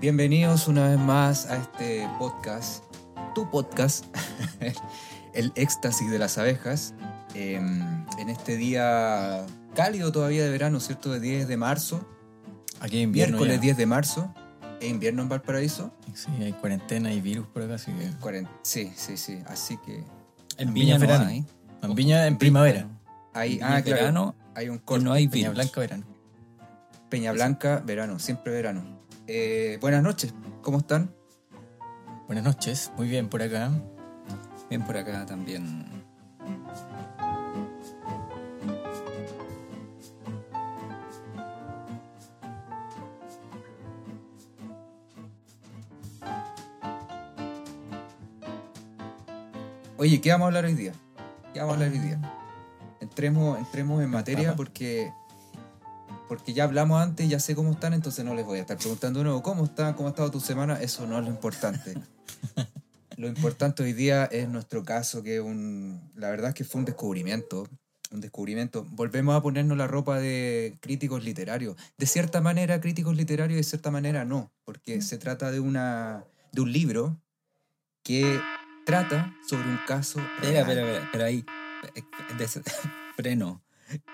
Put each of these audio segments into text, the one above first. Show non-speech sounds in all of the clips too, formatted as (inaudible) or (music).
Bienvenidos una vez más a este podcast, tu podcast, (laughs) el éxtasis de las abejas, em, en este día cálido todavía de verano, ¿cierto? De 10 de marzo, Aquí hay invierno. miércoles ya. 10 de marzo, ¿es invierno en Valparaíso? Sí, hay cuarentena y virus por acá, así que. Cuaren- Sí, sí, sí, así que En Viña Viña no verano. hay. En Viña en primavera. hay, Viña ah, claro, verano hay un y corte. no hay Peña virus. Blanca verano. Peña Blanca, verano, siempre verano. Eh, buenas noches, ¿cómo están? Buenas noches, muy bien por acá. Bien por acá también. Oye, ¿qué vamos a hablar hoy día? ¿Qué vamos a hablar hoy día? Entremos, entremos en materia porque, porque ya hablamos antes, ya sé cómo están, entonces no les voy a estar preguntando de nuevo cómo están, cómo ha estado tu semana, eso no es lo importante. (laughs) lo importante hoy día es nuestro caso, que un, la verdad es que fue un descubrimiento, un descubrimiento. Volvemos a ponernos la ropa de críticos literarios. De cierta manera críticos literarios de cierta manera no, porque se trata de, una, de un libro que trata sobre un caso. Espera, espera, espera, ahí. eh, (laughs) freno.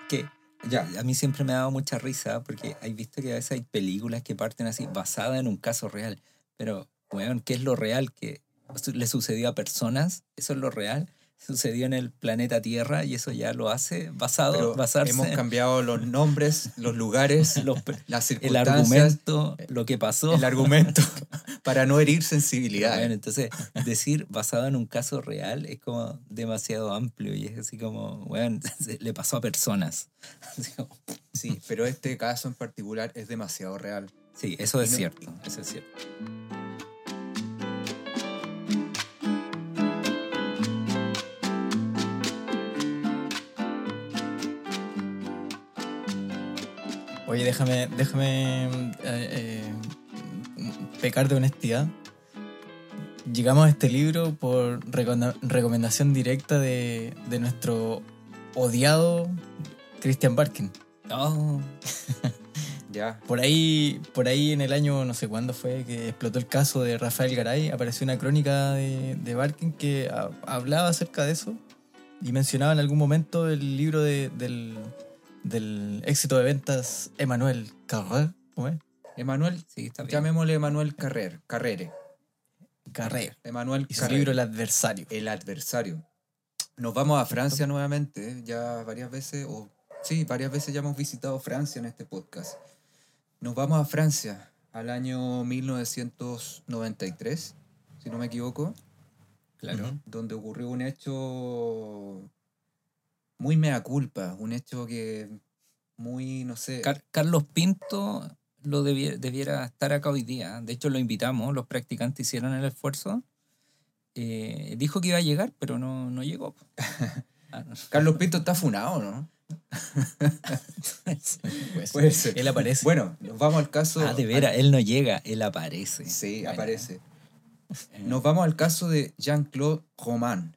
Que Ya. a mí siempre me ha dado mucha risa porque hay visto que a veces hay películas que parten así basadas en un caso real. Pero, weón, ¿qué es lo real que le sucedió a personas? ¿Eso es lo real? Sucedió en el planeta Tierra y eso ya lo hace basado, Pero basarse hemos cambiado los nombres, los lugares, (laughs) los las el circunstancias, argumento, lo que pasó. el argumento (laughs) para no herir Bueno, sensibilidades. entonces, decir basado en un caso real es como demasiado amplio y es así como, bueno, (laughs) le pasó a personas. Sí, pero este caso en particular es demasiado real. sí, eso es no- cierto, eso es cierto. Oye, déjame, déjame eh, eh, pecar de honestidad. Llegamos a este libro por recomenda- recomendación directa de, de nuestro odiado Christian Barkin. Oh, (laughs) Ya. Por ahí, por ahí en el año, no sé cuándo fue, que explotó el caso de Rafael Garay, apareció una crónica de, de Barkin que ha- hablaba acerca de eso y mencionaba en algún momento el libro de- del, del éxito de ventas Emmanuel Carrère. ¿Cómo es? Emanuel, sí, está bien. llamémosle Emanuel Carrer, Carrere. Carrère. Emanuel Y su Carrere. libro El adversario. El adversario. Nos vamos a Francia nuevamente, ya varias veces, o sí, varias veces ya hemos visitado Francia en este podcast. Nos vamos a Francia al año 1993, si no me equivoco, Claro. Donde ocurrió un hecho muy mea culpa, un hecho que muy, no sé, Car- Carlos Pinto lo debiera, debiera estar acá hoy día. De hecho, lo invitamos, los practicantes hicieron el esfuerzo. Eh, dijo que iba a llegar, pero no, no llegó. (laughs) Carlos Pinto está funado, ¿no? Pues, (laughs) Puede ser. Él aparece. Bueno, nos vamos al caso... Ah, de veras, él no llega, él aparece. Sí, Bueno, aparece. eh, Nos vamos al caso de Jean-Claude Roman,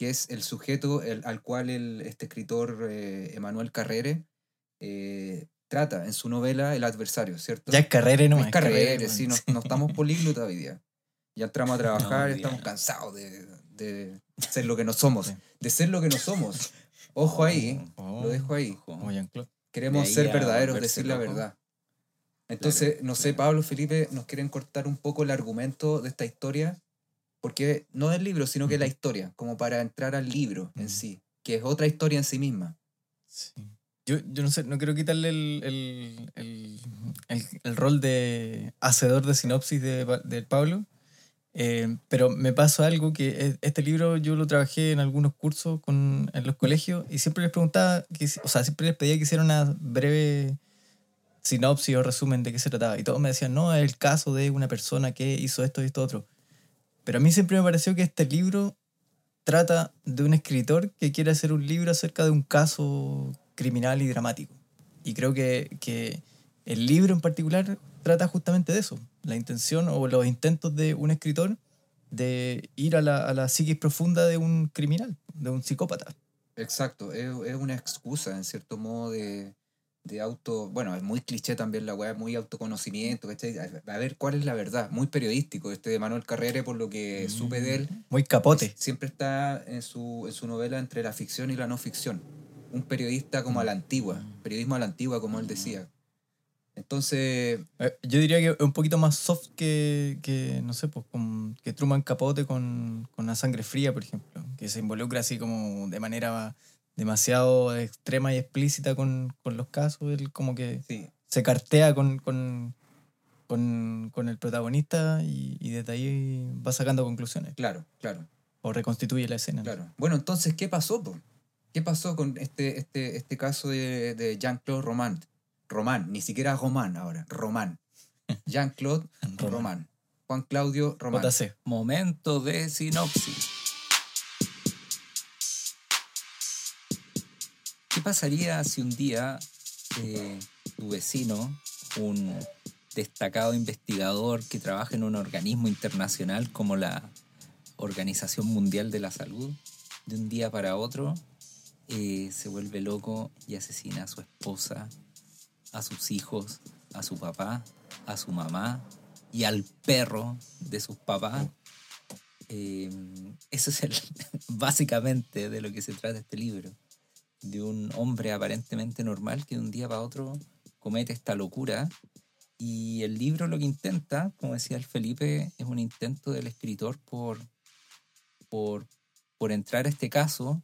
que es el sujeto el- al cual el, este escritor eh, Emmanuel Carrere eh, trata en su novela El adversario, ¿cierto? ya es Carrere, no es Carrere, Carrere, sí, no, no estamos (laughs) políglotas hoy día. Ya entramos a trabajar, No, estamos cansados de, de ser lo que no somos. Sí. De ser lo que no somos. Ojo ahí, Oh, lo dejo ahí. ojo. Queremos De ahí ser verdaderos, decir la verdad. Entonces, no sé, Pablo, Felipe, nos quieren cortar un poco el argumento de esta historia, porque no del libro, sino que la historia, como para entrar al libro en Ujú. sí, que es otra historia en sí misma. Sí. Yo, yo no sé, no quiero quitarle el, el, el, el- el rol de hacedor de sinopsis de, de Pablo, eh, pero me pasó algo que es- este libro yo lo trabajé en algunos cursos con, en los colegios y siempre les preguntaba, que, o sea, siempre les pedía que hicieran una breve sinopsis o resumen de qué se trataba. Y todos me decían, no, es el caso de una persona que hizo esto y esto otro. Pero a mí siempre me pareció que este libro trata de un escritor que quiere hacer un libro acerca de un caso criminal y dramático. Y creo que, que el libro en particular trata justamente de eso, la intención o los intentos de un escritor de ir a la, a la psiquis profunda de un criminal, de un psicópata. Exacto, es, es una excusa en cierto modo de, de auto, bueno, es muy cliché también la weá, muy autoconocimiento, ¿cachai? A ver cuál es la verdad, muy periodístico este de Manuel Carrere, por lo que supe de él, Muy capote. siempre está en su, en su novela entre la ficción y la no ficción. Un periodista como a la antigua, periodismo a la antigua, como él decía. Entonces, Eh, Yo diría que es un poquito más soft que, que no sé, pues, con, que Truman Capote con, con la sangre fría, por ejemplo, que se involucra así como de manera demasiado extrema y explícita con, con los casos. Él como que sí, se cartea con, con, con, con el protagonista y, y desde ahí va sacando conclusiones claro, claro, o reconstituye la escena. claro. Bueno, entonces, ¿qué pasó? po? ¿Qué pasó con este, este, este caso de, de Jean-Claude Román? Román, ni siquiera Román ahora, Román. Jean-Claude (laughs) Román. Román. Juan Claudio Román. JC. Momento de sinopsis. ¿Qué pasaría si un día eh, tu vecino, un destacado investigador que trabaja en un organismo internacional como la Organización Mundial de la Salud, de un día para otro eh, se vuelve loco y asesina a su esposa, a sus hijos, a su papá, a su mamá y al perro de sus papás? Eh, eso es el, (laughs) básicamente de lo que se trata este libro. De un hombre aparentemente normal que de un día para otro comete esta locura. Y el libro lo que intenta, como decía el Felipe, es un intento del escritor por, por, por entrar a este caso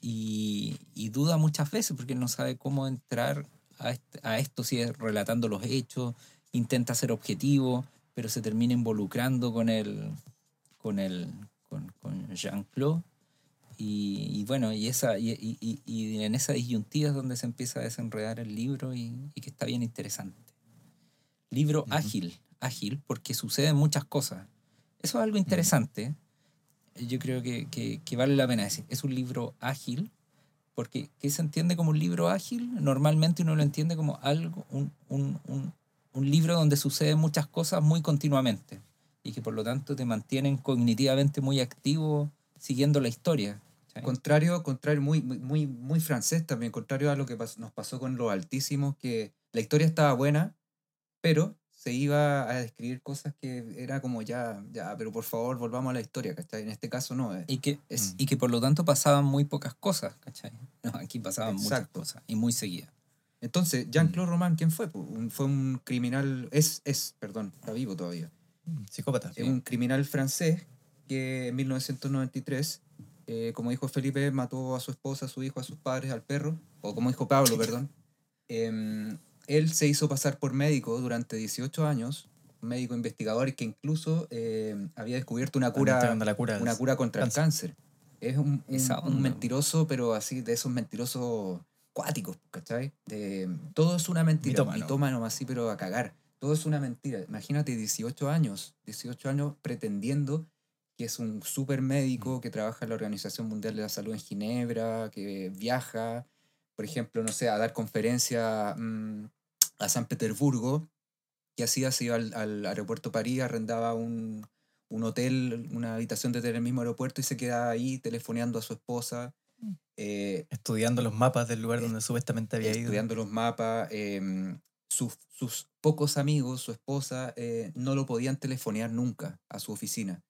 y, duda muchas veces porque no sabe cómo entrar a, a esto, si es relatando los hechos, intenta ser objetivo, pero se termina involucrando con el, con el, con, con Jean-Claude. Y, y bueno, y, esa, y, y- y- y en esa disyuntiva es donde se empieza a desenredar el libro y, que está bien interesante. Libro ágil, ágil, porque suceden muchas cosas. Eso es algo interesante. Yo creo que, que- que vale la pena decir. Es un libro ágil, porque ¿qué se entiende como un libro ágil? Normalmente uno lo entiende como algo, un, un- un- un libro donde suceden muchas cosas muy continuamente y que por lo tanto te mantienen cognitivamente muy activo siguiendo la historia. ¿Cachai? Contrario, contrario, muy, muy- muy, francés también, contrario a lo que nos pasó con los altísimos, que la historia estaba buena, pero se iba a describir cosas que era como ya, ya, pero por favor volvamos a la historia, ¿cachai? En este caso no, eh, Y que, es, y que por lo tanto pasaban muy pocas cosas, ¿cachai? (laughs) No, aquí pasaban muchas Exacto. cosas y muy seguidas. Entonces, Jean-Claude Roman, ¿quién fue? fue un criminal, es, es, perdón, está vivo todavía. Psicópata. Es un criminal francés que en 1993, eh, como dijo Felipe, mató a su esposa, a su hijo, a sus padres, al perro, o como dijo Pablo, perdón. Em, él se hizo pasar por médico durante 18 años, médico investigador que incluso eh, había descubierto una cura, la cura. una cura contra el cáncer. Es un, un- un mentiroso, pero así, de esos mentirosos cuáticos, ¿cachai? De, todo es una mentira. Mitómano. Mitómano así, pero a cagar. Todo es una mentira. Imagínate 18 años, 18 años pretendiendo que es un super médico que trabaja en la Organización Mundial de la Salud en Ginebra, que viaja, por ejemplo, no sé, a dar conferencia mm, a San Petersburgo, que hacía, se iba al, al aeropuerto París, arrendaba un, un hotel, una habitación de hotel en el mismo aeropuerto y se quedaba ahí telefoneando a su esposa. eh, Estudiando los mapas del lugar donde supuestamente había ido. estudiando los mapas. em, sus, sus pocos amigos, su esposa, eh, no lo podían telefonear nunca a su oficina.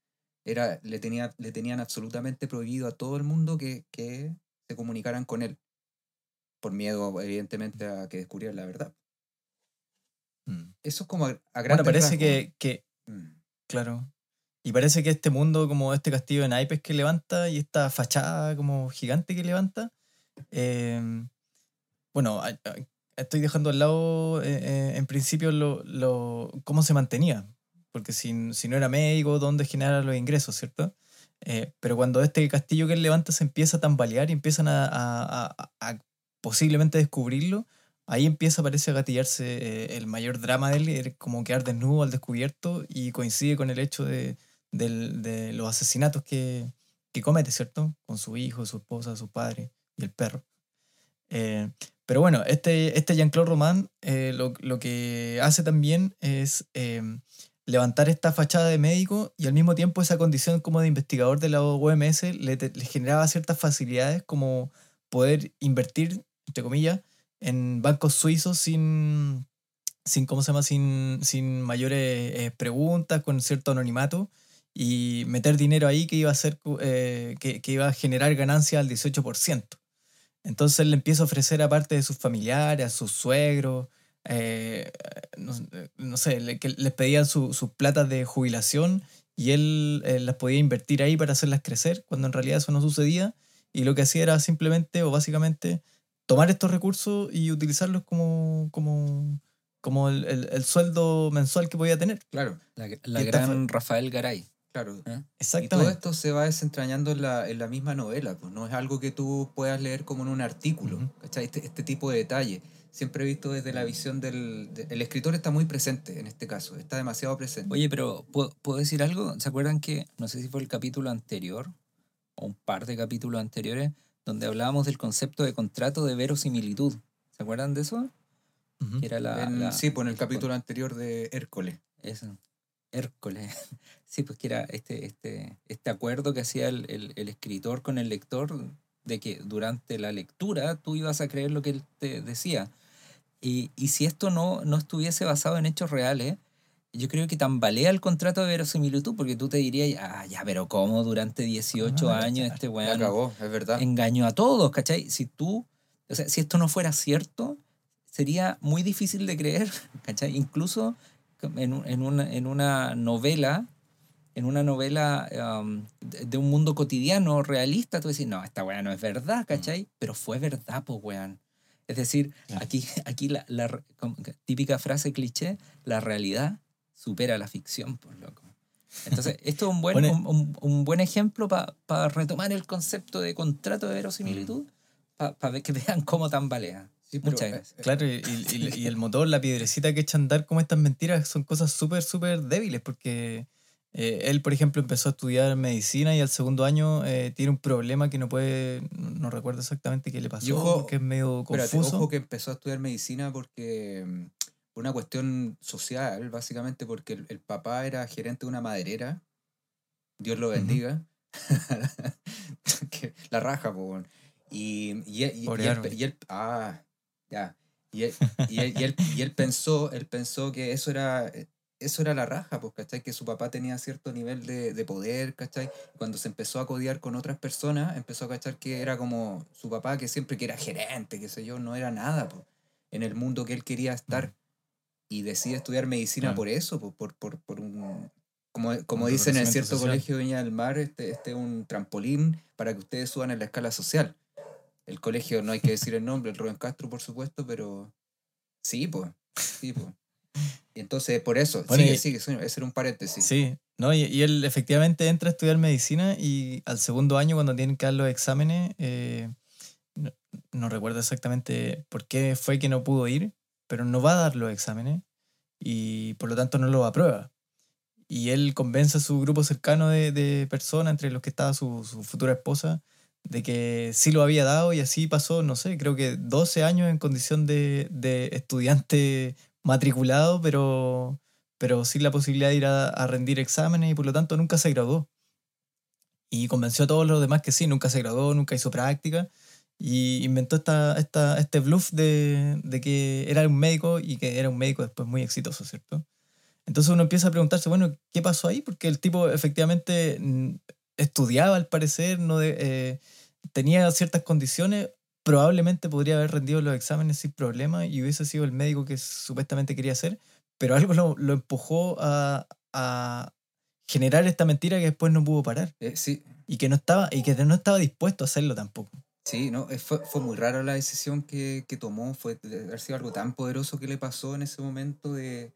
Era, le, tenía, le tenían absolutamente prohibido a todo el mundo que, que se comunicaran con él. Por miedo, evidentemente, a que descubrieran la verdad. Mm. Eso es como a, a Bueno, parece rasgos. que, que, Mm. claro. Y parece que este mundo, como este castillo de naipes que levanta y esta fachada como gigante que levanta, eh, bueno, estoy dejando al lado eh, eh, en principio lo, lo, cómo se mantenía, porque si, si no era médico, ¿dónde generara los ingresos, cierto? Eh, pero cuando este castillo que él levanta se empieza a tambalear y empiezan a, a- a- a posiblemente descubrirlo, ahí empieza, parece, a gatillarse eh, el mayor drama de él, como quedar desnudo al descubierto y coincide con el hecho de, del- de los asesinatos que, que comete, ¿cierto? Con su hijo, su esposa, su padre y el perro. Eh, pero bueno, este, este Jean-Claude Roman eh, lo, lo que hace también es eh, levantar esta fachada de médico y al mismo tiempo esa condición como de investigador de la OMS le, generaba ciertas facilidades como poder invertir, entre comillas, en bancos suizos sin, sin ¿cómo se llama? Sin, sin mayores eh, preguntas, con cierto anonimato, y meter dinero ahí que iba a, ser, eh, que, iba a generar ganancias al 18%. Entonces le empieza a ofrecer aparte de sus familiares, a sus suegros, eh, no, sé, que les pedían sus platas de jubilación y él eh, las podía invertir ahí para hacerlas crecer, cuando en realidad eso no sucedía. Y lo que hacía era simplemente o básicamente tomar estos recursos y utilizarlos como, como, como el, el, sueldo mensual que podía tener. Claro, la, la gran Rafael Garay. Claro. Exactamente. Y todo esto se va desentrañando en la, en la, misma novela, pues no es algo que tú puedas leer como en un artículo, este, este, tipo de detalle. Siempre he visto desde la visión del... el escritor está muy presente en este caso, está demasiado presente. Oye, pero ¿puedo, ¿puedo, decir algo? ¿Se acuerdan que, no sé si fue el capítulo anterior, o un par de capítulos anteriores, donde hablábamos del concepto de contrato de verosimilitud? ¿Se acuerdan de eso? Era la, sí, pues en el capítulo anterior de Hércules. Eso. Hércules. (laughs) Sí, pues que era este, este, este acuerdo que hacía el, el, escritor con el lector de que durante la lectura tú ibas a creer lo que él te decía. Y, y si esto no, no estuviese basado en hechos reales, yo creo que tambalea el contrato de verosimilitud, porque tú te dirías, ah, ya, pero ¿cómo durante 18 años este weón acabó, es verdad. engañó a todos, ¿cachai? Si tú, o sea, si esto no fuera cierto, sería muy difícil de creer, (laughs) ¿cachai? Incluso en, en, una, en una novela, en una novela um, de, un mundo cotidiano, realista, tú decís, no, esta weá no es verdad, ¿cachai? Mm. Pero fue verdad, pues weón. Es decir, aquí, (laughs) aquí la, la, típica frase cliché, la realidad supera la ficción, por pues, loco. Entonces, (laughs) esto es un buen, un, un, buen ejemplo para retomar el concepto de contrato de verosimilitud, mm. para que vean cómo tambalea. Muchas eh, gracias. Claro, y, y, el motor, la piedrecita que echa a andar como estas mentiras son cosas súper, súper débiles, porque eh, él, por ejemplo, empezó a estudiar medicina y al segundo año eh, tiene un problema que no puede, no, recuerdo exactamente qué le pasó, que es medio confuso. ojo que empezó a estudiar medicina porque mm, por una cuestión social, básicamente porque el, papá era gerente de una maderera, Dios lo bendiga, (laughs) la raja, pues, y, y, y, y, él, ah, ya. Y él, y él, y él, pensó, él pensó que eso era, eso era la raja, pues, ¿cachai? Que su papá tenía cierto nivel de, de poder, ¿cachai? Cuando se empezó a codiar con otras personas, empezó a cachar que era como su papá, que siempre que era gerente, qué sé yo, no era nada, pues, en el mundo que él quería estar. Y decide estudiar medicina por eso, pues, por, por, por un... Como, como dicen en cierto colegio de Viña del Mar, este, este es un trampolín para que ustedes suban en la escala social el colegio, no hay que decir el nombre, el Rubén Castro, por supuesto, pero sí, pues. Sí, pues. Entonces, por eso, sigue, sigue, ese era un paréntesis. Sí, no, y, él efectivamente entra a estudiar medicina y al segundo año, cuando tienen que dar los exámenes, eh, no, recuerdo exactamente por qué fue que no pudo ir, pero no va a dar los exámenes y por lo tanto no lo aprueba. Y él convence a su grupo cercano de, de personas, entre los que estaba su, su futura esposa, de que sí lo había dado y así pasó, no sé, creo que 12 años en condición de, de estudiante matriculado, pero, pero sin la posibilidad de ir a, rendir exámenes y por lo tanto nunca se graduó. Y convenció a todos los demás que sí, nunca se graduó, nunca hizo práctica y inventó esta, esta, este bluff de, de que era un médico y que era un médico después muy exitoso, ¿cierto? Entonces uno empieza a preguntarse, bueno, ¿qué pasó ahí? Porque el tipo efectivamente estudiaba al parecer, no eh, tenía ciertas condiciones, probablemente podría haber rendido los exámenes sin problema y hubiese sido el médico que supuestamente quería ser, pero algo lo, lo empujó a, a, generar esta mentira que después no pudo parar. Eh, sí. Y que no estaba, y que no estaba dispuesto a hacerlo tampoco. Sí, no, fue, fue muy rara la decisión que, que tomó, fue de haber sido algo tan poderoso que le pasó en ese momento de,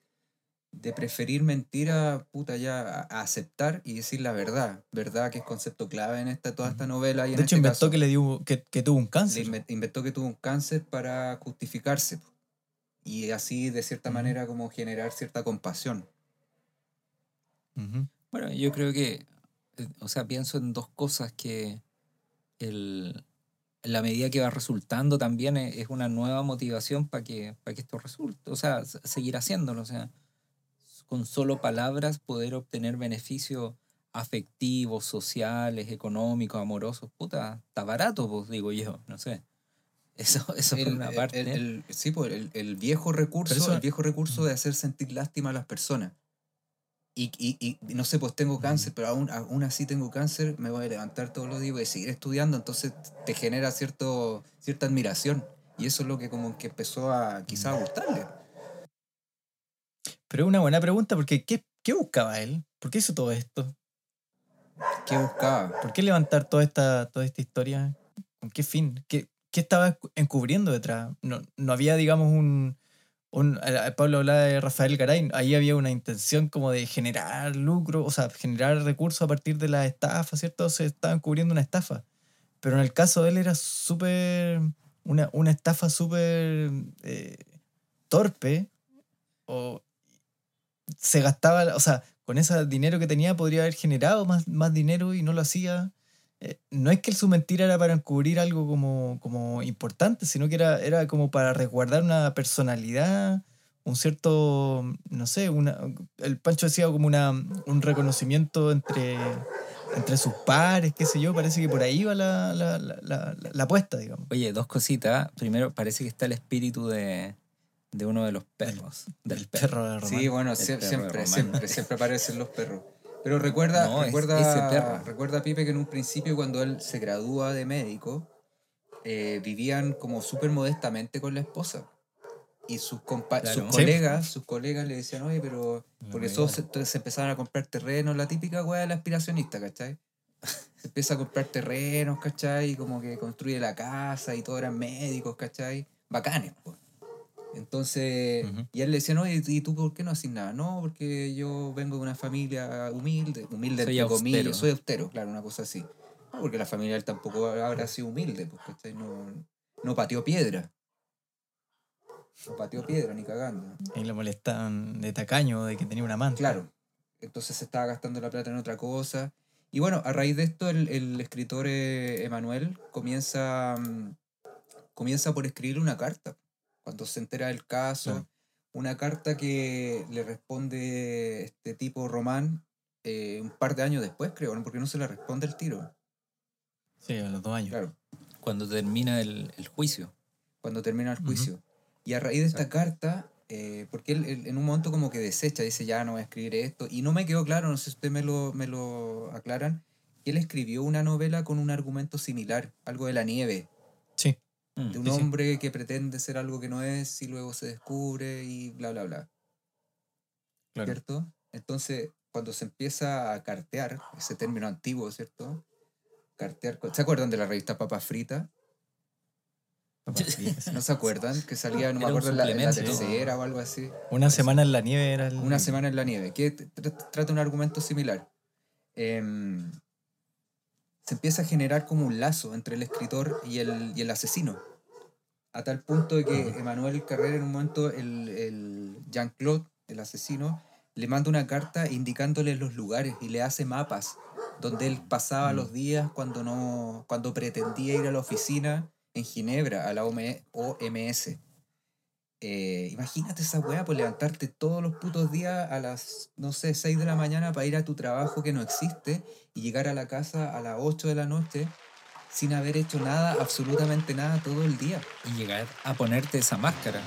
de preferir mentir a puta ya a, aceptar y decir la verdad, verdad que es concepto clave en esta toda esta novela y de hecho este inventó que le dio que, que, tuvo un cáncer. inventó que tuvo un cáncer para justificarse y así de cierta manera como generar cierta compasión. Bueno, yo creo que, eh, o sea, pienso en dos cosas que el, la medida que va resultando también es, una nueva motivación para que, para que esto resulte, o sea, seguir haciéndolo, o sea con solo palabras poder obtener beneficios afectivos, sociales, económicos, amorosos, puta, está barato, pues digo yo, no sé. Eso, (laughs) eso por el, una parte. el- el- sí, pues, el, viejo recurso, eso- el viejo recurso de hacer sentir lástima a las personas. Y, y, y no sé, pues tengo cáncer, pero aún, aún así tengo cáncer, me voy a levantar todos los días y voy a seguir estudiando, entonces te genera cierto, cierta admiración. Y eso es lo que como que empezó a quizás a gustarle. Pero es una buena pregunta, porque ¿qué, qué buscaba él? ¿Por qué hizo todo esto? ¿Qué buscaba? ¿Por qué levantar toda esta, toda esta historia? ¿Con qué fin? ¿Qué, qué estaba encubriendo detrás? No, no había, digamos, un, un- Pablo hablaba de Rafael Garay, ahí había una intención como de generar lucro, o sea, generar recursos a partir de la estafa, ¿cierto? Se estaban cubriendo una estafa. Pero en el caso de él era súper, una, una estafa súper eh, torpe, o se gastaba, o sea, con ese dinero que tenía podría haber generado más, más dinero y no lo hacía. Eh, no es que su mentira era para encubrir algo como, como importante, sino que era, era como para resguardar una personalidad, un cierto, no sé, una, el Pancho decía como una, un reconocimiento entre, entre sus pares, qué sé yo, parece que por ahí va la, la, la, la, la apuesta, digamos. Oye, dos cositas. Primero, parece que está el espíritu de, de uno de los perros. del El perro. perro de Román. Sí, bueno, sie- perro siempre, siempre, siempre aparecen los perros. Pero recuerda, No, es recuerda, ese perro. recuerda Pipe que en un principio cuando él se gradúa de médico, eh, vivían como súper modestamente con la esposa. Y sus, compa- Claro. sus colegas, sus colegas le decían, oye, pero La porque todos se, se empezaron a comprar terrenos, la típica weá del aspiracionista, ¿cachai? (laughs) Se empieza a comprar terrenos, ¿cachai? Y como que construye la casa y todos eran médicos, ¿cachai? Bacanes, pues. Entonces, y él le decía, no, ¿y y tú por qué no haces nada? No, porque yo vengo de una familia humilde, humilde Soy austero. soy austero, claro, una cosa así. No, porque la familia él tampoco habrá sido humilde, ¿cachai? No, no pateó piedra. No pateó piedra, ni cagando. Y lo molestaban de tacaño, de que tenía una manta. Claro. Entonces se estaba gastando la plata en otra cosa. Y bueno, a raíz de esto, el, el escritor eh, Emanuel comienza, mm, comienza por escribir una carta. Cuando se entera del caso, Claro. una carta que le responde este tipo Román eh, un par de años después, creo, ¿no? porque no se le responde el tiro. Sí, a los dos años. Claro, Cuando termina el, el juicio. cuando termina el juicio. Y a raíz de esta carta, eh, porque él, él en un momento como que desecha, dice, ya no voy a escribir esto, y no me quedó claro, no sé si ustedes me lo, me lo aclaran, que él escribió una novela con un argumento similar, algo de la nieve. Mm. de un Sí, sí. hombre que pretende ser algo que no es y luego se descubre y bla, bla, bla, Claro. ¿cierto? Entonces, cuando se empieza a cartear, ese término antiguo, ¿cierto? Cartear, ¿se acuerdan de la revista Papa Frita? ¿No se acuerdan? Que salía, no me acuerdo, en la, en la tercera o algo así. Una semana en la nieve era el. Una semana en la nieve, que tr- tr- trata un argumento similar. Em, se empieza a generar como un lazo entre el escritor y el, y el asesino. A tal punto de que Emanuel Carrera en un momento, el, el Jean-Claude, el asesino, le manda una carta indicándole los lugares y le hace mapas donde él pasaba Mm. los días cuando, no, cuando pretendía ir a la oficina en Ginebra, a la OMS. Eh, imagínate esa weá, pues levantarte todos los putos días a las, no sé, 6 de la mañana para ir a tu trabajo que no existe y llegar a la casa a las 8 de la noche sin haber hecho nada, absolutamente nada todo el día. Y llegar a ponerte esa máscara.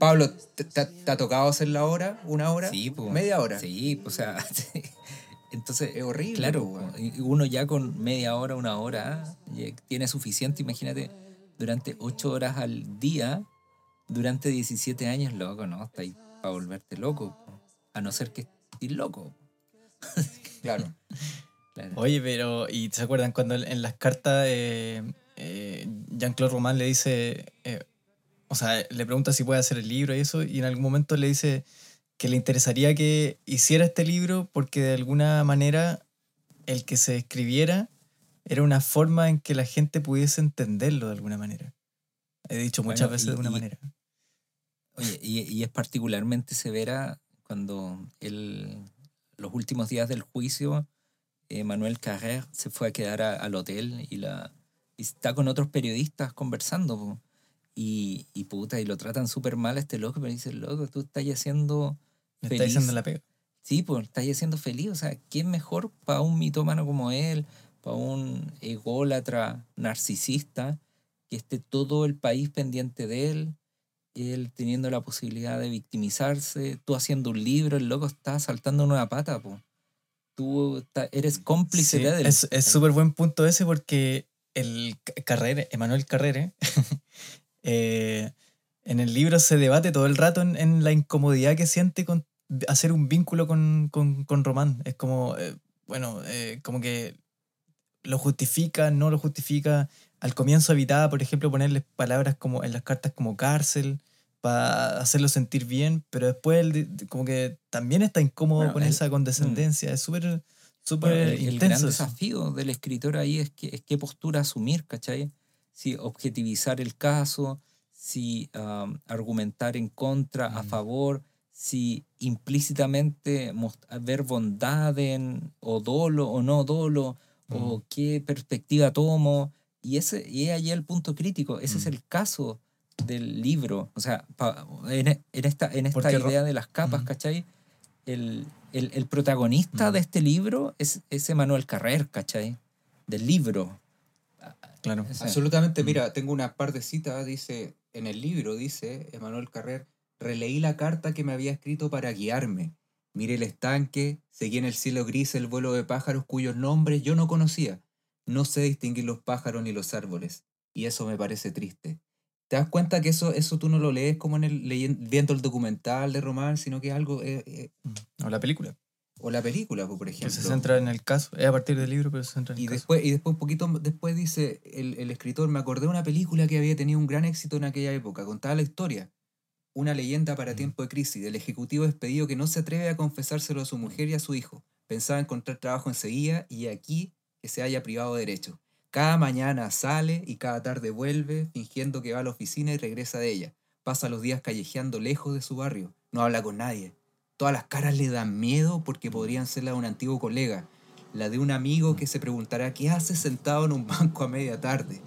Pablo, ¿te, te- te ha tocado hacer la hora? ¿Una hora? Sí, pues. ¿Media hora? Sí, pues, o sea. (laughs) Entonces, Es horrible, claro, uno ya con media hora, una hora, tiene suficiente, imagínate, durante ocho horas al día, durante 17 años, loco, ¿no? Está ahí para volverte loco. A no ser que estés loco. (laughs) Claro. Claro. Oye, pero, ¿y se acuerdan cuando en las cartas eh, eh, Jean-Claude Roman le dice, eh, o sea, le pregunta si puede hacer el libro y eso, y en algún momento le dice que le interesaría que hiciera este libro porque de alguna manera el que se escribiera era una forma en que la gente pudiese entenderlo de alguna manera. He dicho muchas Bueno, veces y- de una y- manera. Oye, y, y es particularmente severa cuando él, los últimos días del juicio, Manuel Carrer se fue a quedar a- al hotel y, la, está con otros periodistas conversando. Po. Y, y puta, y lo tratan súper mal a este loco, pero dice, loco, tú estás haciendo feliz. diciendo la pega. Sí, pues estás haciendo feliz. O sea, ¿quién mejor para un mitómano como él, para un ególatra narcisista, que esté todo el país pendiente de él, él teniendo la posibilidad de victimizarse, tú haciendo un libro, el loco está saltando una pata, pues. Tú está- eres cómplice Sí, de él. es súper buen punto ese porque el Ca- Carrere, Emanuel Carrere, (laughs) eh, en el libro se debate todo el rato en, en la incomodidad que siente con hacer un vínculo con, con, con Román. Es como, eh, bueno, eh, como que lo justifica, no lo justifica. Al comienzo evitaba, por ejemplo, ponerle palabras como en las cartas como cárcel para hacerlo sentir bien, pero después él como que también está incómodo Bueno, con el- esa condescendencia. Es súper súper Bueno, el, el gran intenso. desafío del escritor ahí es, que, es qué postura asumir, ¿cachai? Si objetivizar el caso, si um, argumentar en contra, a Mm. favor, si implícitamente ver bondad en, o dolo o no dolo, o Mm. qué perspectiva tomo. Y, ese, y es ahí el punto crítico. Ese es Mm. el caso del libro. O sea, pa- en, en esta, en esta idea de las capas. ¿cachai? El, el, el protagonista de este libro es, es Emanuel Carrer, ¿cachai? Del libro. Claro. Absolutamente, Mm. mira, tengo una par de citas, dice, en el libro, dice Emanuel Carrer, releí la carta que me había escrito para guiarme. Miré el estanque, seguí en el cielo gris el vuelo de pájaros cuyos nombres yo no conocía. No sé distinguir los pájaros ni los árboles, y eso me parece triste. ¿Te das cuenta que eso, eso tú no lo lees como en el, leyen- viendo el documental de Román, sino que es algo, eh, eh. O la película, o la película, por que ejemplo? se centra en el caso. Es a partir del libro, pero se centra en el Y caso. después, y después, un poquito después dice el, el escritor, me acordé de una película que había tenido un gran éxito en aquella época, contaba la historia. Una leyenda para Mm. tiempo de crisis, del ejecutivo despedido que no se atreve a confesárselo a su mujer y a su hijo. Pensaba encontrar trabajo enseguida y aquí que se haya privado de derecho. Cada mañana sale y cada tarde vuelve, fingiendo que va a la oficina y regresa de ella. Pasa los días callejeando lejos de su barrio, no habla con nadie. Todas las caras le dan miedo porque podrían ser la de un antiguo colega, la de un amigo que se preguntará qué hace sentado en un (laughs) banco a media tarde.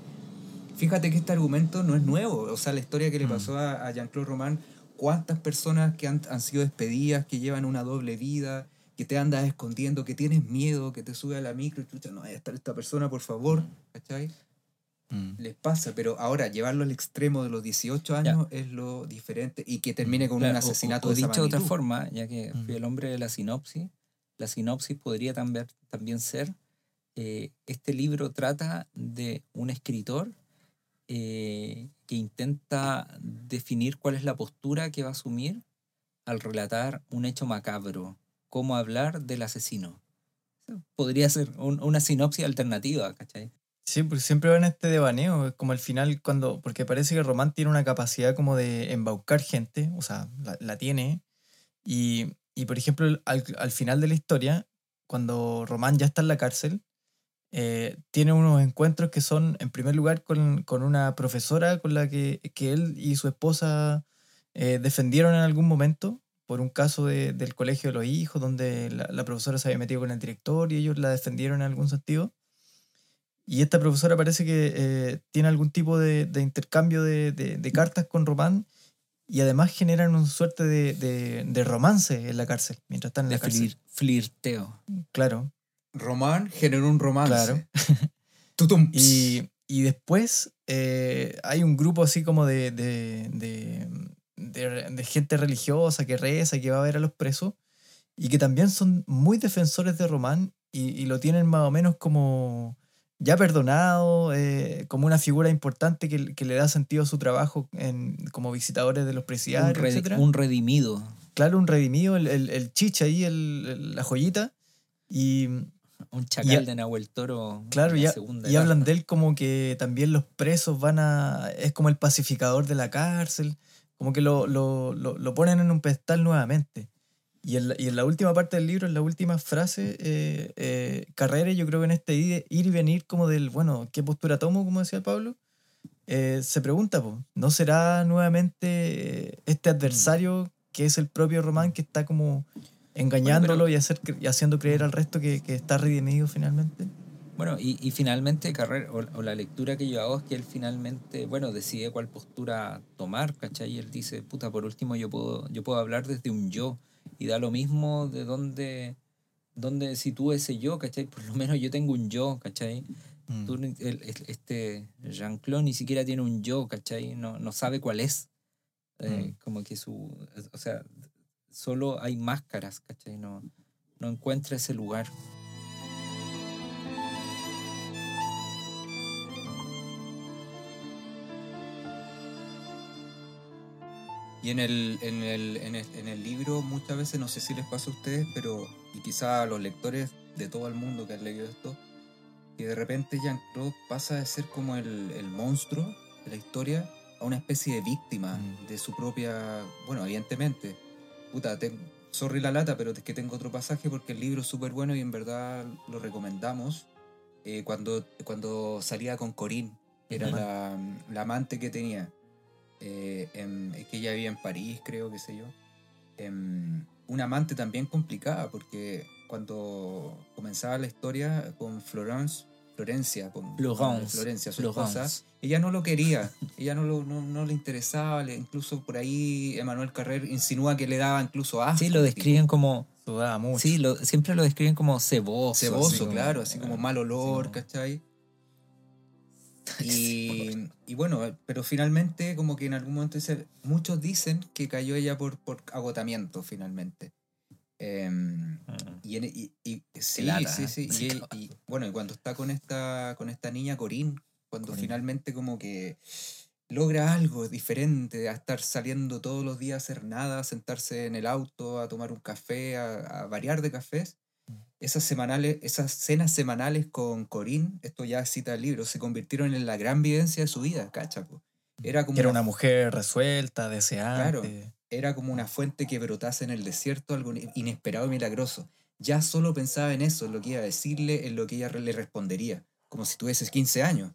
Fíjate que este argumento no es nuevo, o sea, la historia que le Mm. pasó a, a Jean-Claude Román, cuántas personas que han, han sido despedidas, que llevan una doble vida, que te andas escondiendo, que tienes miedo, que te sube a la micro y chucha, no vaya a estar esta persona, por favor, ¿cachai? Mm. Les pasa, pero ahora llevarlo al extremo de los 18 años es lo diferente y que termine con claro, un asesinato o, o de dicho de otra forma, ya que fui el hombre de la sinopsis, la sinopsis podría también, también ser, eh, este libro trata de un escritor eh, que intenta definir cuál es la postura que va a asumir al relatar un hecho macabro, cómo hablar del asesino. Podría ser un- una sinopsis alternativa, ¿cachai? Sí, porque siempre van este devaneo, es como al final cuando, porque parece que Román tiene una capacidad como de embaucar gente, o sea, la, la tiene, y, y, por ejemplo al, al final de la historia, cuando Román ya está en la cárcel, eh, tiene unos encuentros que son, en primer lugar, con, con una profesora con la que, que él y su esposa eh, defendieron en algún momento por un caso de- del colegio de los hijos, donde la, la profesora se había metido con el director y ellos la defendieron en algún sentido. Y esta profesora parece que eh, tiene algún tipo de, de intercambio de, de- de cartas con Román y además generan una suerte de, de- de romance en la cárcel, mientras están en De la cárcel. flir- flirteo. Claro. Román generó un romance. Claro. (laughs) Tutum. Y, y después eh, hay un grupo así como de, de, de, de- de gente religiosa que reza, que va a ver a los presos, y que también son muy defensores de Román y, y lo tienen más o menos como ya perdonado, eh, como una figura importante que, que le da sentido a su trabajo en, como visitadores de los Un, presidiarios, redi- etcétera. un redimido. Claro, un redimido, el, el, el chicha ahí, el, la joyita. Y, Un chacal Y- de Nahuel Toro. Claro, en y, hablan de él como que también los presos van a... Es como el pacificador de la cárcel, como que lo, lo, lo, lo ponen en un pedestal nuevamente. Y en, la, y en la última parte del libro, en la última frase, eh, eh, Carrera, yo creo que en este ir, ir y venir como del, bueno, ¿qué postura tomo? Como decía Pablo, eh, se pregunta, po, ¿no será nuevamente eh, este adversario que es el propio Román que está como engañándolo y, hacer, y haciendo creer al resto que, que está redimido finalmente. Bueno, y, y finalmente Carrer, o, o la lectura que yo hago es que él finalmente, bueno, decide cuál postura tomar, ¿cachai? Y él dice, puta, por último yo puedo, yo puedo hablar desde un yo, y da lo mismo de dónde, dónde sitúe ese yo, ¿cachai? Por lo menos yo tengo un yo, ¿cachai? Mm. Tú el- el- este Jean-Claude ni siquiera tiene un yo, ¿cachai? No, no sabe cuál es. Eh, Como que su, o sea, solo hay máscaras, ¿cachai? No, no encuentra ese lugar. Y en el, en, el, en, el, en el libro muchas veces, no sé si les pasa a ustedes, pero y quizá a los lectores de todo el mundo que han leído esto, que de repente Jean-Claude pasa de ser como el, el monstruo de la historia a una especie de víctima Mm. de su propia... Bueno, evidentemente, puta, ten- sorry la lata, pero es que tengo otro pasaje porque el libro es súper bueno y en verdad lo recomendamos. eh, cuando, cuando salía con que era la, la amante que tenía eh, en- es que ella vivía en París, creo, qué sé yo. Em, una amante también complicada, porque cuando comenzaba la historia con Florence, Florencia, con Florence, Florencia, su Florence. esposa, ella no lo quería, ella no, lo, no, no le interesaba, le- incluso por ahí Emanuel Carrer insinúa que le daba incluso asco. Sí, lo describen como Sudaba mucho. Sí, lo, siempre lo describen como ceboso. tipo. Ceboso, así como- claro, así como mal olor, Sí, como- ¿cachai? Y, y bueno, pero finalmente como que en algún momento dice, muchos dicen que cayó ella por, por agotamiento finalmente. Y, en- y- y- sí, lata, sí, ¿eh? sí. Sí, Y, y, bueno, y cuando está con esta, con esta niña Corín, cuando Corín. finalmente como que logra algo diferente, a estar saliendo todos los días a hacer nada, a sentarse en el auto, a tomar un café, a, a variar de cafés. Mm. Esas, semanales, esas cenas semanales con Corín, esto ya cita el libro, se convirtieron en la gran vivencia de su vida, cacha. po. Era como era una una mujer resuelta, deseante. era como una fuente que brotase en el desierto, algo inesperado y milagroso. Ya solo pensaba en eso, en lo que iba a decirle, en lo que ella le respondería, como si tuviese 15 años.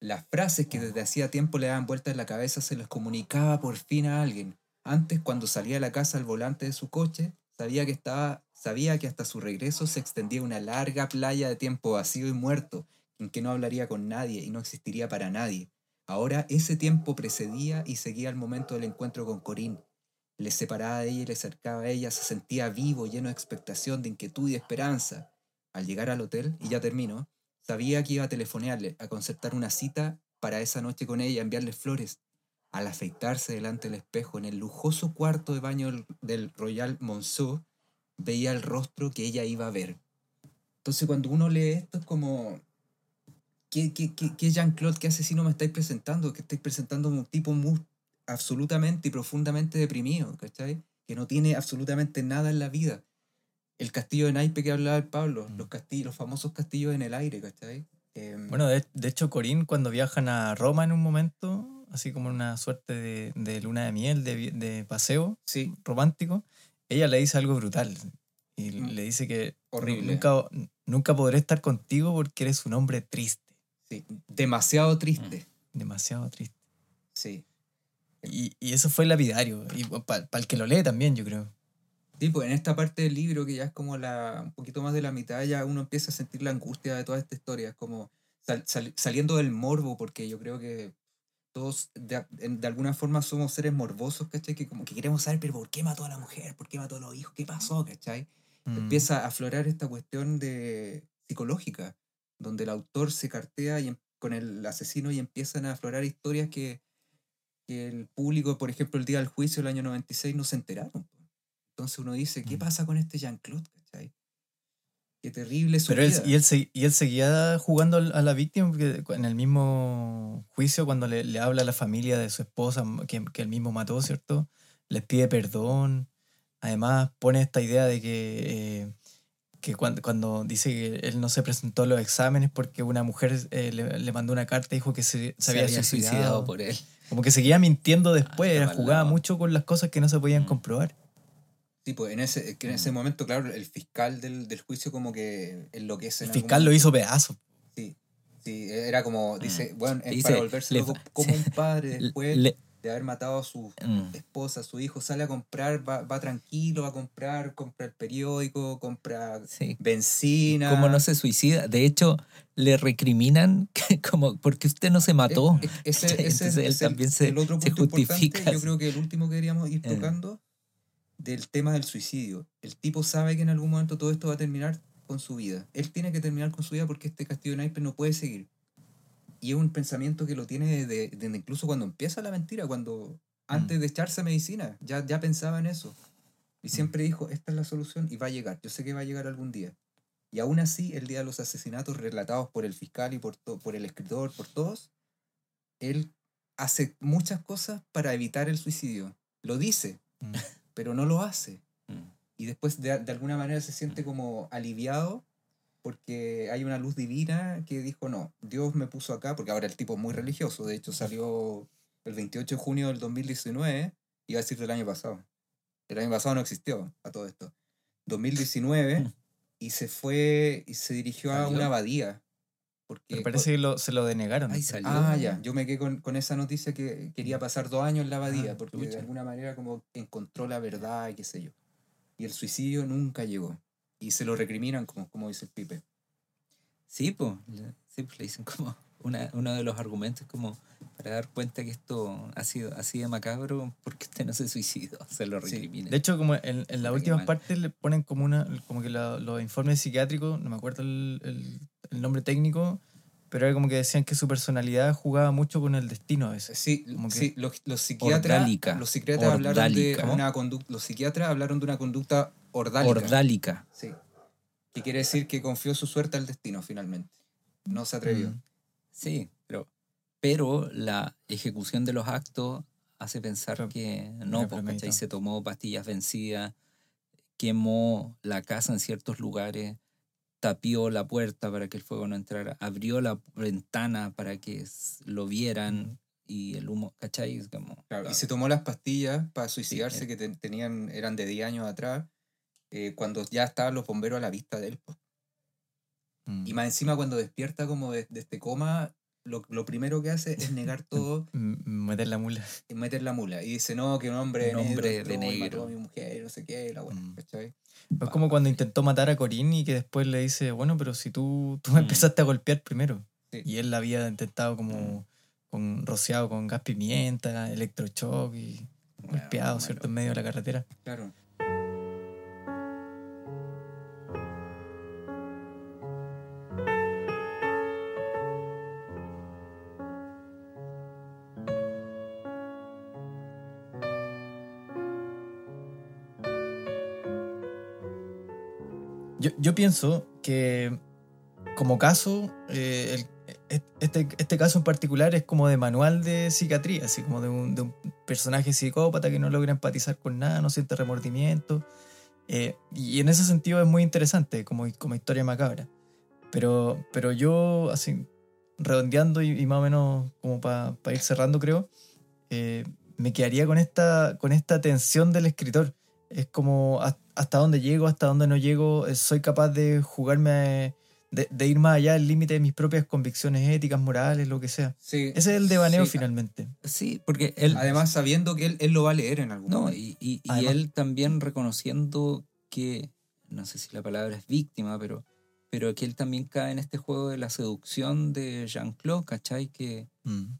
Las frases que desde hacía tiempo le daban vueltas en la cabeza se las comunicaba por fin a alguien. Antes, cuando salía a la casa al volante de su coche, sabía que estaba, sabía que hasta su regreso se extendía una larga playa de tiempo vacío y muerto, en que no hablaría con nadie y no existiría para nadie. Ahora ese tiempo precedía y seguía el momento del encuentro con Corín. Le separaba de ella y le acercaba a ella, se sentía vivo, lleno de expectación, de inquietud y esperanza. Al llegar al hotel, y ya termino, sabía que iba a telefonearle, a concertar una cita para esa noche con ella, enviarle flores. Al afeitarse delante del espejo en el lujoso cuarto de baño del Royal Monceau, veía el rostro que ella iba a ver. Entonces cuando uno lee esto es como, ¿qué, qué, qué, qué Jean-Claude, qué asesino me estáis presentando? Que estáis presentando un tipo muy absolutamente y profundamente deprimido, ¿cachai? Que no tiene absolutamente nada en la vida. El castillo de naipe que hablaba el Pablo, Mm. los, castillos, los famosos castillos en el aire, ¿cachai? Em, Bueno, de, de hecho, Corín, cuando viajan a Roma en un momento, así como una suerte de, de luna de miel, de, de paseo sí, romántico, ella le dice algo brutal. Y Mm. le dice que Horrible. Nunca, nunca podré estar contigo porque eres un hombre triste. sí, demasiado triste, Demasiado triste. sí. Y, y eso fue lapidario. Y para el que lo lee también, yo creo. Sí, pues en esta parte del libro, que ya es como la, un poquito más de la mitad, ya uno empieza a sentir la angustia de toda esta historia, es como sal- sal- saliendo del morbo, porque yo creo que todos de, de alguna forma somos seres morbosos, ¿cachai? Que como que queremos saber, pero ¿por qué mató a la mujer? ¿Por qué mató a los hijos? ¿Qué pasó? ¿cachai? Mm. Empieza a aflorar esta cuestión de psicológica, donde el autor se cartea y, em- con el asesino y empiezan a aflorar historias que, que el público, por ejemplo, el día del juicio del año 96 no se enteraron. Entonces uno dice, ¿qué Mm. pasa con este Jean-Claude? Terrible su Pero él, vida. y, él se- y él seguía jugando a la víctima porque en el mismo juicio, cuando le, le habla a la familia de su esposa, que, que él mismo mató, ¿cierto? Les pide perdón. Además, pone esta idea de que, eh, que cuando, cuando dice que él no se presentó a los exámenes porque una mujer eh, le, le mandó una carta y dijo que se, se había, suicidado. por él. Como que seguía mintiendo después, Ah, era- qué jugaba mucho con las cosas que no se podían Mm. comprobar. Pues en ese, que en ese momento, claro, el fiscal del, del juicio como que enloquece. El fiscal lo hizo pedazos. Sí, sí, era como, dice, bueno, es Dice, para volverse le loco como un padre (laughs) después le- de haber matado a su Mm. esposa, a su hijo, sale a comprar, va, va tranquilo, va a comprar, compra el periódico, compra Sí. benzina. ¿Cómo no se suicida? De hecho, le recriminan (laughs) que como, porque usted no se mató? Ese, (laughs) ese Entonces él es el, también se- el otro se punto justifica. importante, Yo creo que el último que deberíamos ir Eh. tocando del tema del suicidio. El tipo sabe que en algún momento todo esto va a terminar con su vida. Él tiene que terminar con su vida porque este castillo de naipes no puede seguir. Y es un pensamiento que lo tiene desde, desde incluso cuando empieza la mentira, cuando antes de echarse medicina, ya, ya pensaba en eso. Y siempre dijo, esta es la solución y va a llegar. Yo sé que va a llegar algún día. Y aún así, el día de los asesinatos relatados por el fiscal y por, to- por el escritor, por todos, él hace muchas cosas para evitar el suicidio. Lo dice, Mm. Pero no lo hace. Mm. Y después de, de alguna manera se siente como aliviado porque hay una luz divina que dijo, no, Dios me puso acá, porque ahora el tipo es muy religioso, de hecho salió el 28 de junio del 2019, iba a decir del año pasado. El año pasado no existió a todo esto. 2019 Mm. (laughs) y se fue y se dirigió a una abadía. Porque Pero parece que lo- se lo denegaron. Ay, salió. Ah, ya. Yo me quedé con, con esa noticia que quería pasar dos años en la abadía, Ah, porque de alguna manera como encontró la verdad y qué sé yo. Y el suicidio nunca llegó. Y se lo recriminan, como, como dice el Pipe. Sí, pues, sí, pues, le dicen como una, uno de los argumentos como para dar cuenta que esto ha sido así de macabro porque usted no se suicidó, (laughs) se lo Sí. recrimina. De hecho, como en, en últimas mal. partes le ponen como una, como que la- los informes psiquiátricos, no me acuerdo el, el- el nombre técnico, pero era como que decían que su personalidad jugaba mucho con el destino a veces. Sí, Como que- sí los, los psiquiatras, Ordálica. los psiquiatras hablaron de una conducta, los psiquiatras hablaron de una conducta ordálica. Ordálica. Sí. Que quiere decir que confió su suerte al destino finalmente. No se atrevió. Mm. Sí, pero, pero la ejecución de los actos hace pensar que no, premeditado. Se tomó pastillas vencidas, quemó la casa en ciertos lugares, tapió la puerta para que el fuego no entrara, abrió la ventana para que lo vieran y el humo, ¿cachai? Es como, Claro, y se tomó las pastillas para suicidarse eh. que te- tenían, eran de 10 años atrás, eh, cuando ya estaban los bomberos a la vista de él. po. Mm. Y más encima cuando despierta como de, de este coma, lo, lo primero que hace es negar (laughs) todo Meter la mula. y meter la mula. Y dice, no, que un hombre, Un hombre negro de entró y mató negro. a mi mujer, no sé qué, la buena, Mm. ¿cachai? Es como cuando intentó matar a Corín y que después le dice, bueno, pero si tú, tú me Mm. empezaste a golpear primero. Sí. Y él la había intentado como con rociado con gas pimienta, electroshock y bueno, golpeado, bueno. ¿cierto? En medio de la carretera. Claro. Yo, yo pienso que como caso, eh, el- este, este caso en particular es como de manual de psiquiatría, así como de un, de un personaje psicópata que no logra empatizar con nada, no siente remordimiento. eh, y en ese sentido es muy interesante como, como historia macabra. Pero, pero yo, así, redondeando y, y más o menos como para ir cerrando, creo, eh, me quedaría con esta, con esta tensión del escritor. Es como has- hasta dónde llego, hasta dónde no llego, eh, soy capaz de jugarme, de, de ir más allá del límite de mis propias convicciones éticas, morales, lo que sea. Sí. Ese es el devaneo Sí. finalmente. Sí, porque él... Además, sabiendo que él, él lo va a leer en algún No, momento. y, y- él también reconociendo que, no sé si la palabra es víctima, pero, pero que él también cae en este juego de la seducción de Jean-Claude, ¿cachai? Que,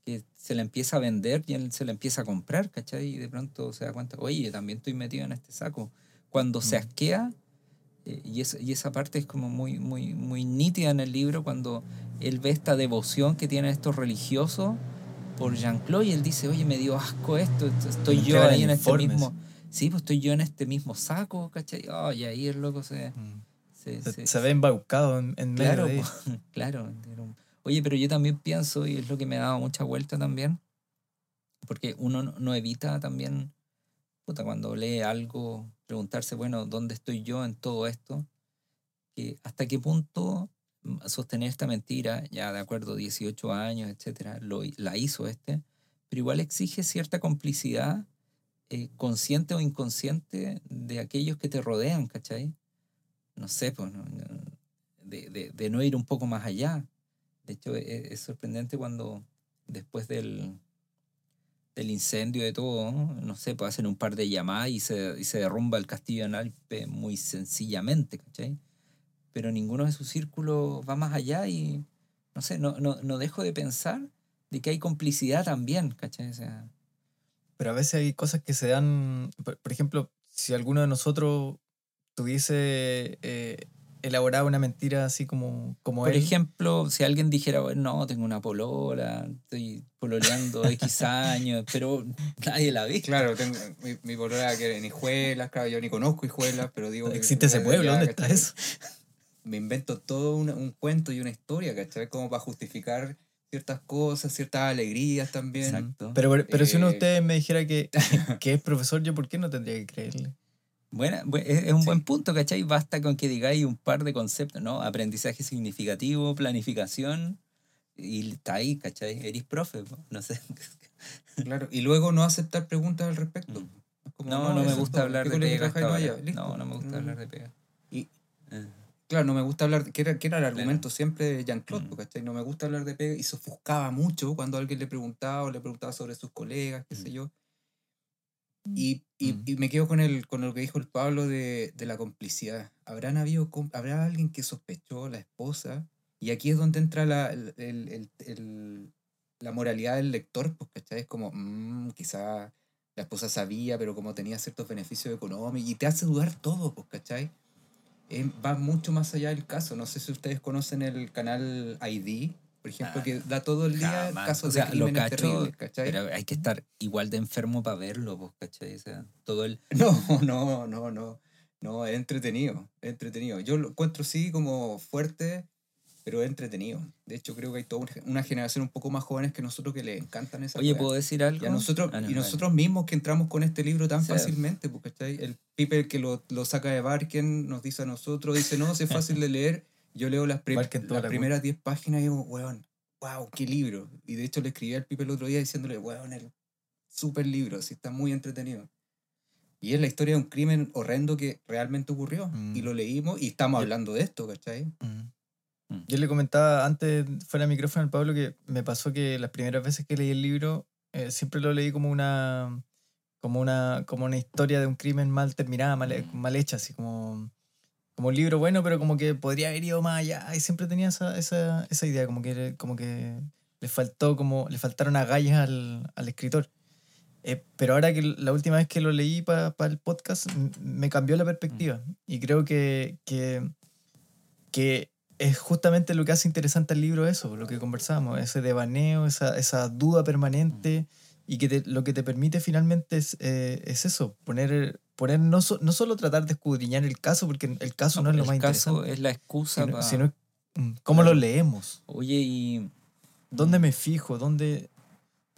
que se le empieza a vender y él se le empieza a comprar, ¿cachai? Y de pronto se da cuenta, oye, yo también estoy metido en este saco. Cuando se Mm. asquea, eh, y, es- y esa parte es como muy, muy, muy nítida en el libro, cuando él ve esta devoción que tienen estos religiosos por Jean-Claude y él dice, oye, me dio asco esto, esto- estoy yo ahí en este mismo... Sí, pues estoy yo en este mismo saco, ¿cachai? Oh, y ahí el loco se... Mm. se- Se, se- se ve embaucado en, en medio Claro, de... po, (laughs) claro. era un- Oye, pero yo también pienso, y es lo que me ha dado mucha vuelta también, porque uno no, evita también, cuando lee algo, preguntarse, bueno, ¿dónde estoy yo en todo esto? Que hasta qué punto sostener esta mentira, ya de acuerdo, 18 años, etcétera, lo, la hizo este, pero igual exige cierta complicidad eh, consciente o inconsciente de aquellos que te rodean, ¿cachai? No sé, pues, de- de no ir un poco más allá. De hecho, e- es, sorprendente cuando después del, del incendio, de todo, no sé, puede hacer un par de llamadas y se, y se derrumba el castillo en Alpe muy sencillamente, ¿cachai? Pero ninguno de sus círculos va más allá y, no sé, no, no, no dejo de pensar de que hay complicidad también, ¿cachai? O sea, Pero a veces hay cosas que se dan, por ejemplo, si alguno de nosotros tuviese eh, elaborado una mentira así como, como por él, ejemplo, si alguien dijera, bueno, no, tengo una polola, estoy pololeando X años, pero nadie la ve. Claro, tengo mi, mi polola que en Hijuelas, claro, yo ni conozco Hijuelas, pero digo... que- existe ese pueblo, ¿dónde está eso? Me invento todo un, un cuento y una historia, ¿cachai? Como para justificar ciertas cosas, ciertas alegrías también. Exacto. Pero, pero si uno de Eh, ustedes me dijera que, (laughs) que es profesor, yo ¿por qué no tendría que creerle? Buena, bu- es un Sí. buen punto, ¿cachai? Basta con que digáis un par de conceptos, ¿no? Aprendizaje significativo, planificación, y está ahí, ¿cachai? Eres profe, no sé. (laughs) Claro, y luego no aceptar preguntas al respecto. Mm. Como, No, no, me eso es gusta todo. hablar ¿Qué de pega? No. No, no me gusta Mm. hablar de pega. Y, Eh, Claro, no me gusta hablar, de- que era, que era el Claro. argumento siempre de Jean-Claude, Mm. ¿cachai? No me gusta hablar de pega y se ofuscaba mucho cuando alguien le preguntaba o le preguntaba sobre sus colegas, qué sé Mm. yo. Y, y, Mm. y me quedo con, el, con lo que dijo el Pablo de, de la complicidad. ¿Habrán habido, ¿Habrá alguien que sospechó, la esposa? Y aquí es donde entra la, el- el- el- la moralidad del lector, pues, ¿cachai? Es como, mm, quizá la esposa sabía, pero como tenía ciertos beneficios económicos, y te hace dudar todo, pues, ¿cachai? Eh, va mucho más allá del caso. No sé si ustedes conocen el canal ID, por ejemplo, Ah, que da todo el día jamás. casos O sea, de lo crímenes cacho, terribles, ¿cachai? Pero hay que estar igual de enfermo para verlo, pues, ¿cachai? O sea, todo el... (laughs) No, no, no, no. No, es entretenido, es entretenido. Yo lo encuentro sí como fuerte, pero es entretenido. De hecho, creo que hay toda una- generación un poco más jóvenes que nosotros que les encantan esas Oye. ¿puedo decir algo? Y, a nosotros, Ah, no, y nosotros mismos que entramos con este libro tan Sí. fácilmente, pues, ¿cachai? El Piper que lo, lo saca de Barken nos dice a nosotros, dice, no, es fácil de leer. Yo leo las, las la primeras 10 páginas y digo, weón, wow, qué libro. Y de hecho le escribí al Piper el otro día diciéndole, weón, el super libro, así está muy entretenido. Y es la historia de un crimen horrendo que realmente ocurrió. Mm. Y lo leímos y estamos hablando de esto, ¿cachai? Mm. Mm. Yo le comentaba antes, fuera de micrófono al Pablo, que me pasó que las primeras veces que leí el libro, eh, siempre lo leí como una, como una, como una historia de un crimen mal terminada, mal, Mm. mal hecha, así como, como un libro bueno, pero como que podría haber ido más allá. Y siempre tenía esa, esa, esa idea, como que, como que le faltó, como, le faltaron agallas al, al escritor. Eh, pero ahora que la última vez que lo leí para el podcast, me cambió la perspectiva. Y creo que, que, que es justamente lo que hace interesante el libro eso, lo que conversamos, ese devaneo, esa, esa duda permanente y que te- lo que te permite finalmente es, eh, es eso, poner, poner no, so- no solo tratar de escudriñar el caso, porque el caso no, es lo el más caso interesante, es la excusa sino, para... sino, mm, cómo lo leemos, Oye, y... dónde me fijo, dónde,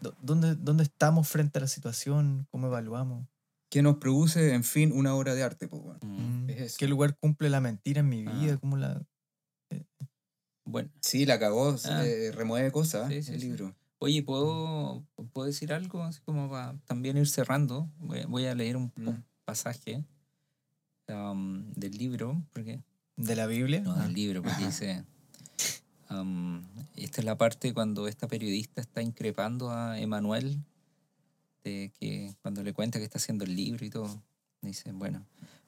dó- dónde, dónde estamos frente a la situación, cómo evaluamos, Que nos produce, en fin, una obra de arte, pues, bueno. Mm, Mm, es qué lugar cumple la mentira en mi Ah. vida, cómo la... Bueno, Sí, la cagó, Ah. eh, remueve cosas, Sí, sí, el sí. libro. oye, ¿puedo, ¿puedo decir algo? Así como para también ir cerrando. Voy, a- voy a leer un, un Mm. Pasaje um, del libro, porque de la Biblia. No, Ah. del libro, porque dice. am, esta es la parte cuando esta periodista está increpando a Emanuel, de que cuando le cuenta que está haciendo el libro y todo, dice, bueno,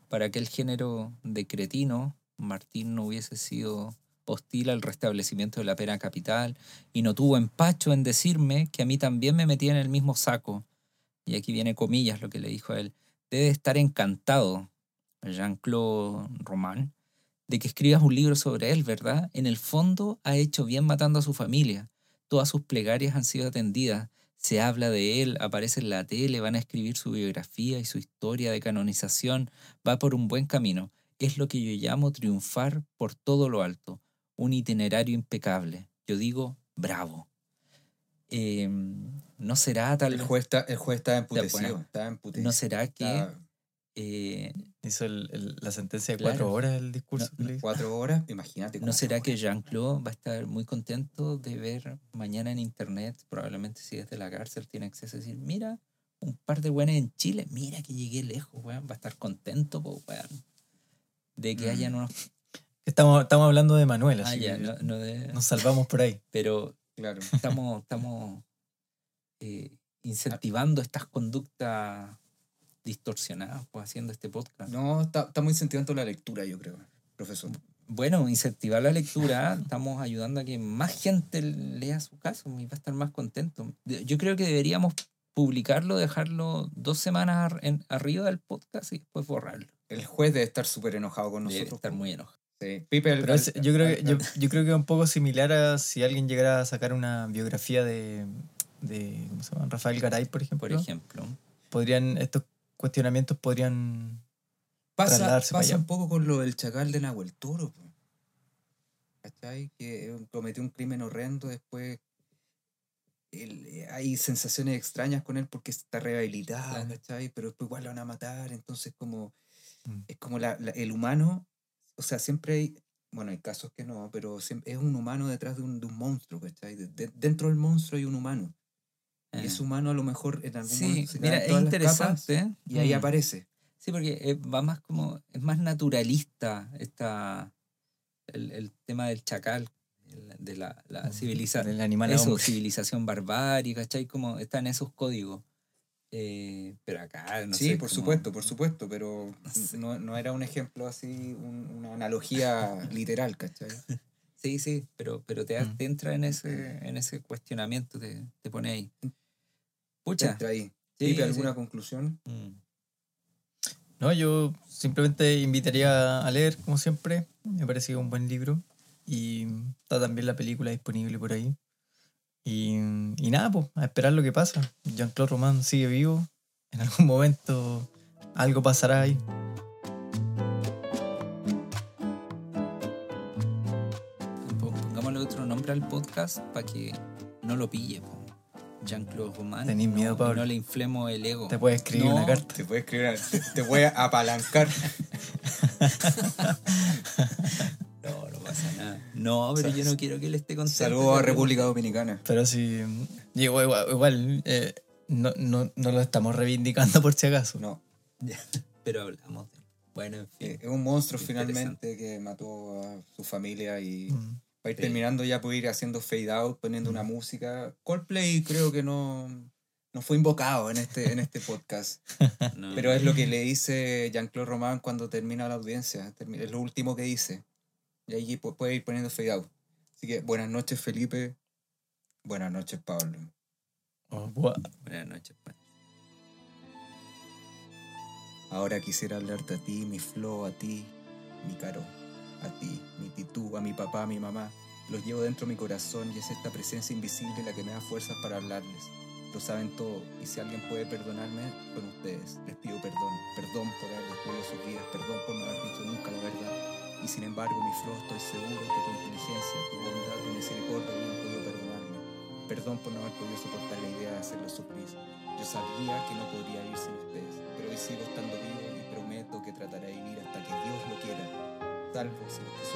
para aquel género de cretino, Martín no hubiese sido hostil al restablecimiento de la pena capital y no tuvo empacho en decirme que a mí también me metía en el mismo saco. Y aquí viene comillas lo que le dijo a él. Debe estar encantado, Jean-Claude Roman, de que escribas un libro sobre él, ¿verdad? En el fondo ha hecho bien matando a su familia. Todas sus plegarias han sido atendidas. Se habla de él, aparece en la tele, van a escribir su biografía y su historia de canonización. Va por un buen camino. Es lo que yo llamo triunfar por todo lo alto. Un itinerario impecable. Yo digo, bravo. Eh, ¿No será tal El vez- juez, está, el juez estaba emputecido. bueno. estaba emputecido. ¿No será que eh, Hizo el- el- la sentencia de Claro. cuatro horas el discurso No, cuatro horas, imagínate. ¿No será que. Jean-Claude va a estar muy contento de ver mañana en internet, probablemente si desde la cárcel tiene acceso a decir, mira, un par de buenas en Chile, mira que llegué lejos, weón, va a estar contento, po, weón, de que Mm. hayan unos... Estamos, estamos hablando de Manuel, Ah, así ya, que no, no de- nos salvamos por ahí. (laughs) Pero Claro. estamos, estamos eh, incentivando estas conductas distorsionadas, pues haciendo este podcast. No, está- estamos incentivando la lectura, yo creo, profesor. Bueno, incentivar la lectura, estamos ayudando a que más gente lea su caso y va a estar más contento. Yo creo que deberíamos publicarlo, dejarlo dos semanas en, arriba del podcast y después borrarlo. El juez debe estar súper enojado con Debe nosotros. estar muy enojado. Sí. El- Pero yo, creo que, yo, yo creo que es un poco similar a si alguien llegara a sacar una biografía de, de ¿cómo se llama? Rafael Garay, por ejemplo. Por ejemplo. Podrían, estos cuestionamientos podrían... pasa, pasa un poco con lo del chacal de Nahuel Toro. ¿Cachai? Que eh, cometió un crimen horrendo, después él, eh, hay sensaciones extrañas con él porque está rehabilitado, Claro. ¿cachai? Pero después igual lo van a matar, entonces como Mm. es como la, la- el humano, o sea, siempre hay, bueno, hay casos que no, pero siem- es un humano detrás de un, de un monstruo, ¿cachai? De- de- dentro del monstruo hay un humano. Y eh, ese humano a lo mejor en algún Sí, momento se mira, es todas las capas interesante. ¿eh? y ahí Mm. aparece. Sí, porque eh, va más como, es más naturalista esta, el, el tema del chacal, el- de la, la civilización. del animal Eso, civilización barbárica, ¿cachai? Como están esos códigos. Eh, pero acá, no sí, sé. por como- supuesto, por supuesto, pero No sé. no, no era un ejemplo así, un- una analogía (laughs) literal, ¿cachai? Sí, sí, pero, pero te, Mm. te entra en ese, en ese cuestionamiento, te, te pone ahí. Pucha. Entra ahí. Sí. ¿alguna conclusión? Mm. No, yo simplemente invitaría a leer, como siempre. Me pareció un buen libro. Y está también la película disponible por ahí. Y, y nada, pues, a esperar lo que pasa. Jean-Claude Roman sigue vivo. En algún (laughs) momento algo pasará ahí. Pon- Pongámosle otro nombre al podcast para que no lo pille. po. Jean-Claude Roman. Tenís no- miedo, Pablo. No le inflemos el ego. Te puede escribir No, una carta. Te a escribir, te, te voy a apalancar. (laughs) No, pero yo no quiero que él esté contento. Saludos a República Dominicana. Pero sí, digo, igual, igual, eh, no, no, no lo estamos reivindicando por si acaso. No, (laughs) Pero hablamos. Bueno, en fin. es un monstruo finalmente que mató a su familia y Mm. va a ir Sí. terminando ya por ir haciendo fade out, poniendo Mm. una música. Coldplay creo que no, no fue invocado en este, en este podcast. (laughs) No. Pero es lo que le dice Jean-Claude Roman cuando termina la audiencia. Es lo último que dice. Y ahí pu- puede ir poniendo fade out. Así que buenas noches, Felipe. Buenas noches, Pablo. Oh. Buenas noches, pa. Ahora quisiera hablarte a ti, mi Flo, a ti, mi Caro, a ti, mi Titú, a mi papá, a mi mamá. Los llevo dentro de mi corazón y es esta presencia invisible la que me da fuerzas para hablarles. Lo saben todo y si alguien puede perdonarme, son ustedes. Les pido perdón. Perdón por haber destruido sus vidas. Perdón por no haber dicho nunca la verdad. Y sin embargo, mi Flo, estoy seguro que tu inteligencia, tu bondad, tu misericordia hubieran podido perdonarme. Perdón por no haber podido soportar la idea de hacerlos sufrir. Yo sabía que no podría vivir sin ustedes, pero hoy sigo estando vivo y prometo que trataré de vivir hasta que Dios lo quiera, salvo si los que